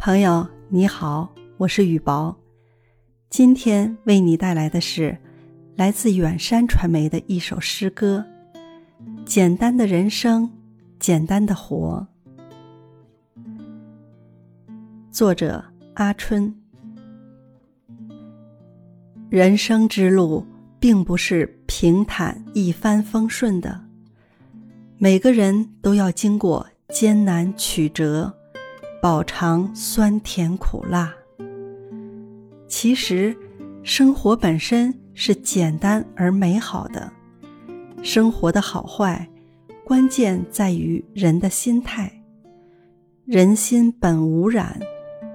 朋友你好，我是雨薄，今天为你带来的是来自远山传媒的一首诗歌《简单的人生，简单的活》，作者阿春。人生之路并不是平坦一帆风顺的，每个人都要经过艰难曲折。饱尝酸甜苦辣。其实，生活本身是简单而美好的。生活的好坏，关键在于人的心态。人心本无染，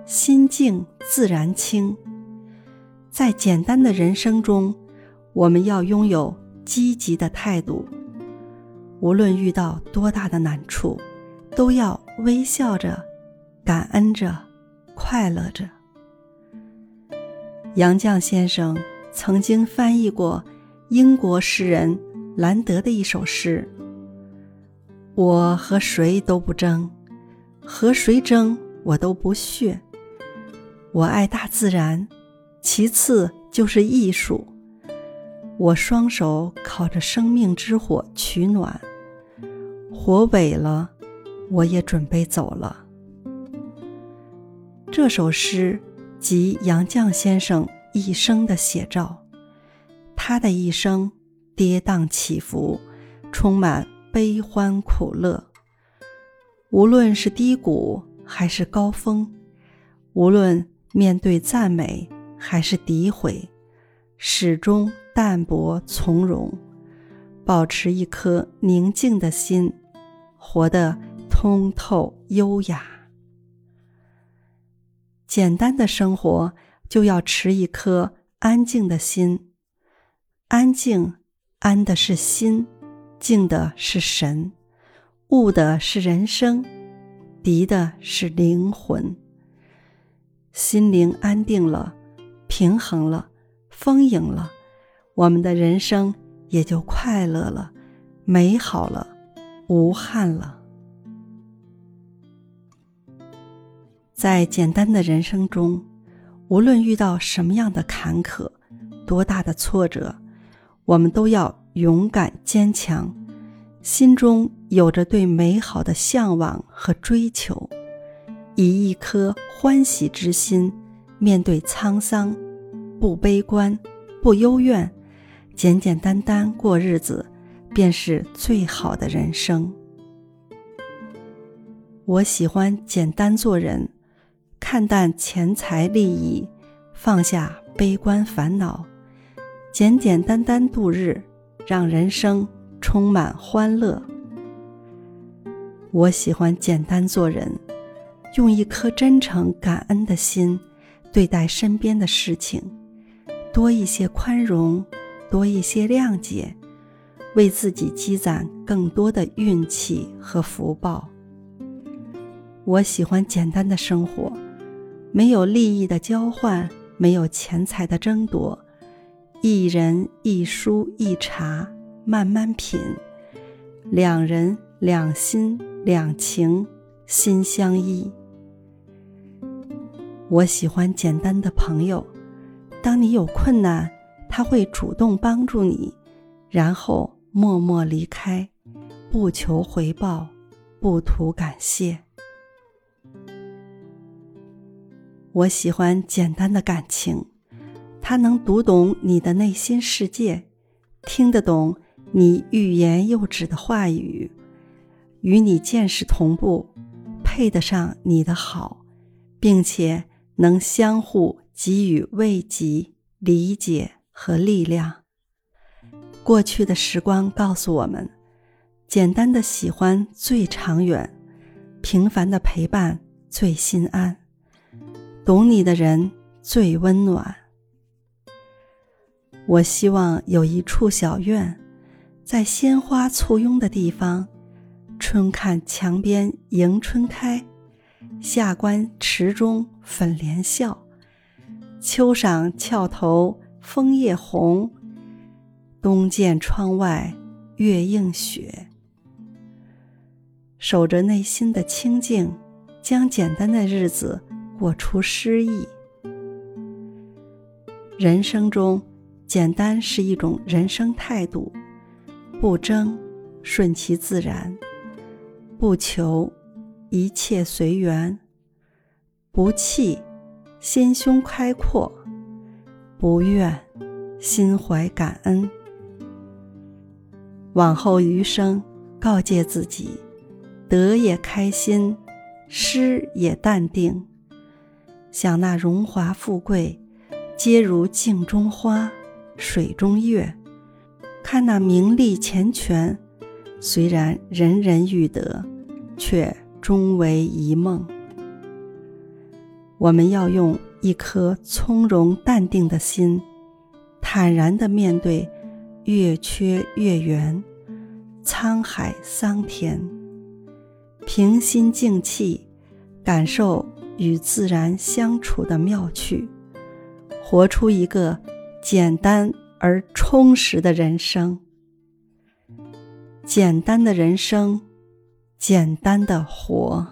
心静自然清。在简单的人生中，我们要拥有积极的态度。无论遇到多大的难处，都要微笑着。感恩着，快乐着。杨绛先生曾经翻译过英国诗人兰德的一首诗：“我和谁都不争，和谁争我都不屑。我爱大自然，其次就是艺术。我双手烤着生命之火取暖，火萎了，我也准备走了。”这首诗即杨绛先生一生的写照。他的一生跌宕起伏，充满悲欢苦乐。无论是低谷还是高峰，无论面对赞美还是诋毁，始终淡泊从容，保持一颗宁静的心，活得通透优雅。简单的生活就要持一颗安静的心，安静安的是心，静的是神，悟的是人生，涤的是灵魂。心灵安定了，平衡了，丰盈了，我们的人生也就快乐了，美好了，无憾了。在简单的人生中，无论遇到什么样的坎坷、多大的挫折，我们都要勇敢坚强，心中有着对美好的向往和追求，以一颗欢喜之心面对沧桑，不悲观，不幽怨，简简单单过日子，便是最好的人生。我喜欢简单做人。看淡钱财利益，放下悲观烦恼，简简单单度日，让人生充满欢乐。我喜欢简单做人，用一颗真诚感恩的心对待身边的事情，多一些宽容，多一些谅解，为自己积攒更多的运气和福报。我喜欢简单的生活。没有利益的交换，没有钱财的争夺，一人一书一茶，慢慢品；两人两心两情，心相依。我喜欢简单的朋友，当你有困难，他会主动帮助你，然后默默离开，不求回报，不图感谢。我喜欢简单的感情，它能读懂你的内心世界，听得懂你欲言又止的话语，与你见识同步，配得上你的好，并且能相互给予慰藉、理解和力量。过去的时光告诉我们，简单的喜欢最长远，平凡的陪伴最心安。懂你的人最温暖。我希望有一处小院，在鲜花簇拥的地方，春看墙边迎春开，夏观池中粉莲笑，秋赏翘头枫叶红，冬见窗外月映雪。守着内心的清静，将简单的日子。我出诗意。人生中，简单是一种人生态度，不争，顺其自然；不求，一切随缘；不弃，心胸开阔；不怨，心怀感恩。往后余生，告诫自己：得也开心，失也淡定。想那荣华富贵，皆如镜中花，水中月；看那名利钱权，虽然人人欲得，却终为一梦。我们要用一颗从容淡定的心，坦然地面对。月缺月圆，沧海桑田。平心静气，感受与自然相处的妙趣，活出一个简单而充实的人生。简单的人生，简单的活。